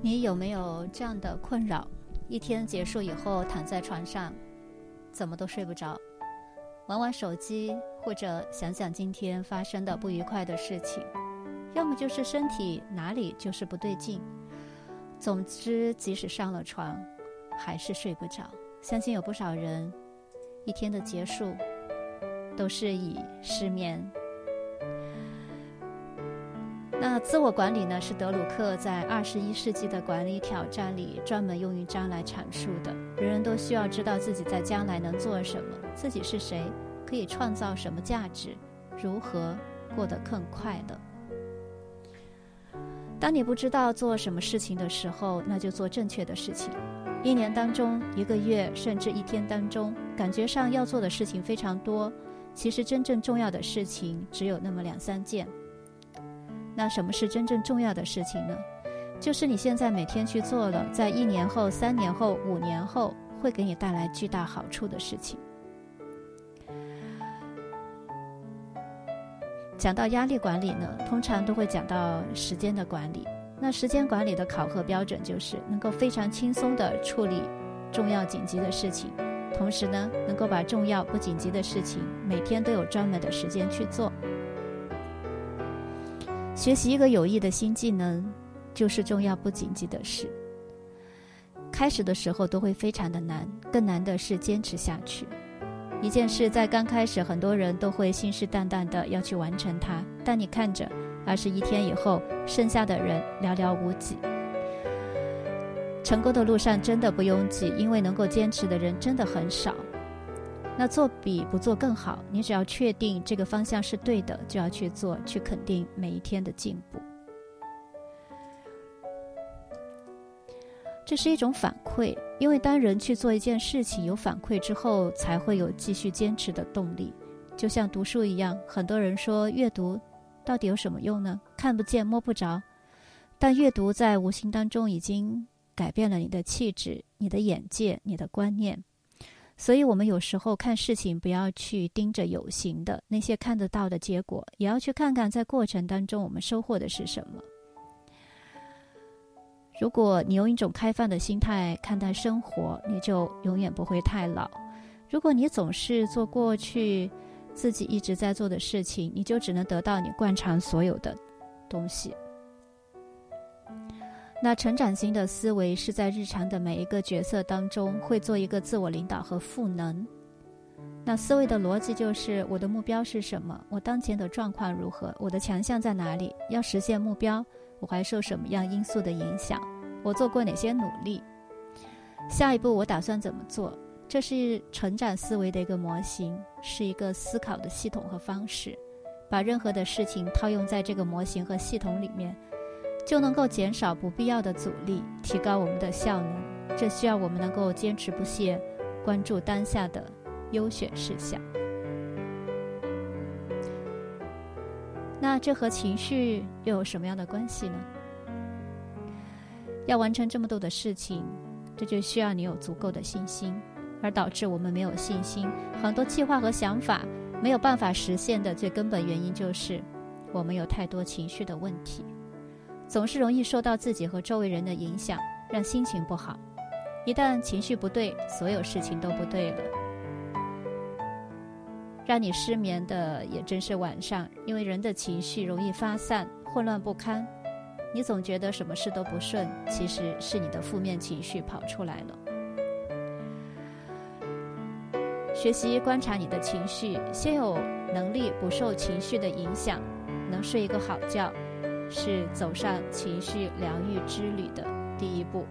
你有没有这样的困扰？一天结束以后，躺在床上，怎么都睡不着，玩玩手机，或者想想今天发生的不愉快的事情，要么就是身体哪里就是不对劲。总之，即使上了床，还是睡不着。相信有不少人，一天的结束，都是以失眠。那自我管理呢，是德鲁克在二十一世纪的管理挑战里专门用一章来阐述的。人人都需要知道自己在将来能做什么，自己是谁，可以创造什么价值，如何过得更快乐。当你不知道做什么事情的时候，那就做正确的事情。一年当中，一个月，甚至一天当中，感觉上要做的事情非常多，其实真正重要的事情只有那么两三件。那什么是真正重要的事情呢？就是你现在每天去做了，在一年后、三年后、五年后会给你带来巨大好处的事情。讲到压力管理呢，通常都会讲到时间的管理。那时间管理的考核标准就是能够非常轻松地处理重要紧急的事情，同时呢，能够把重要不紧急的事情每天都有专门的时间去做。学习一个有益的新技能，就是重要不紧急的事。开始的时候都会非常的难，更难的是坚持下去。一件事在刚开始，很多人都会信誓旦旦的要去完成它，但你看着，二十一天以后，剩下的人寥寥无几。成功的路上真的不拥挤，因为能够坚持的人真的很少。那做比不做更好。你只要确定这个方向是对的，就要去做，去肯定每一天的进步。这是一种反馈，因为当人去做一件事情有反馈之后，才会有继续坚持的动力。就像读书一样，很多人说阅读到底有什么用呢？看不见摸不着，但阅读在无形当中已经改变了你的气质、你的眼界、你的观念。所以，我们有时候看事情，不要去盯着有形的那些看得到的结果，也要去看看在过程当中我们收获的是什么。如果你用一种开放的心态看待生活，你就永远不会太老。如果你总是做过去自己一直在做的事情，你就只能得到你惯常所有的东西。那成长型的思维是在日常的每一个角色当中会做一个自我领导和赋能。那思维的逻辑就是我的目标是什么？我当前的状况如何？我的强项在哪里？要实现目标，我还受什么样因素的影响？我做过哪些努力？下一步我打算怎么做？这是成长思维的一个模型，是一个思考的系统和方式。把任何的事情套用在这个模型和系统里面。就能够减少不必要的阻力，提高我们的效能。这需要我们能够坚持不懈，关注当下的优选事项。那这和情绪又有什么样的关系呢？要完成这么多的事情，这就需要你有足够的信心。而导致我们没有信心，很多计划和想法没有办法实现的最根本原因，就是我们有太多情绪的问题。总是容易受到自己和周围人的影响，让心情不好。一旦情绪不对，所有事情都不对了。让你失眠的也正是晚上，因为人的情绪容易发散、混乱不堪。你总觉得什么事都不顺，其实是你的负面情绪跑出来了。学习观察你的情绪，先有能力不受情绪的影响，能睡一个好觉。是走上情绪疗愈之旅的第一步，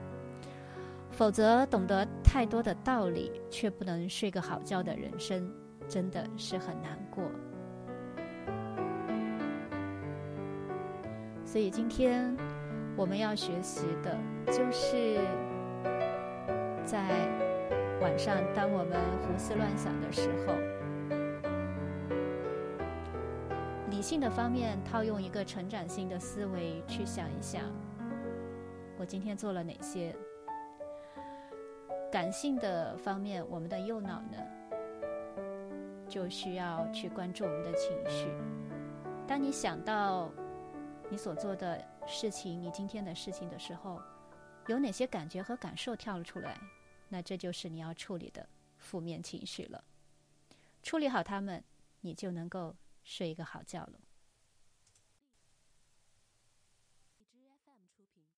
否则懂得太多的道理却不能睡个好觉的人生，真的是很难过。所以今天我们要学习的，就是在晚上，当我们胡思乱想的时候。性的方面套用一个成长性的思维去想一想，我今天做了哪些？感性的方面，我们的右脑呢，就需要去关注我们的情绪。当你想到你所做的事情，你今天的事情的时候，有哪些感觉和感受跳了出来，那这就是你要处理的负面情绪了。处理好它们，你就能够睡一个好觉了。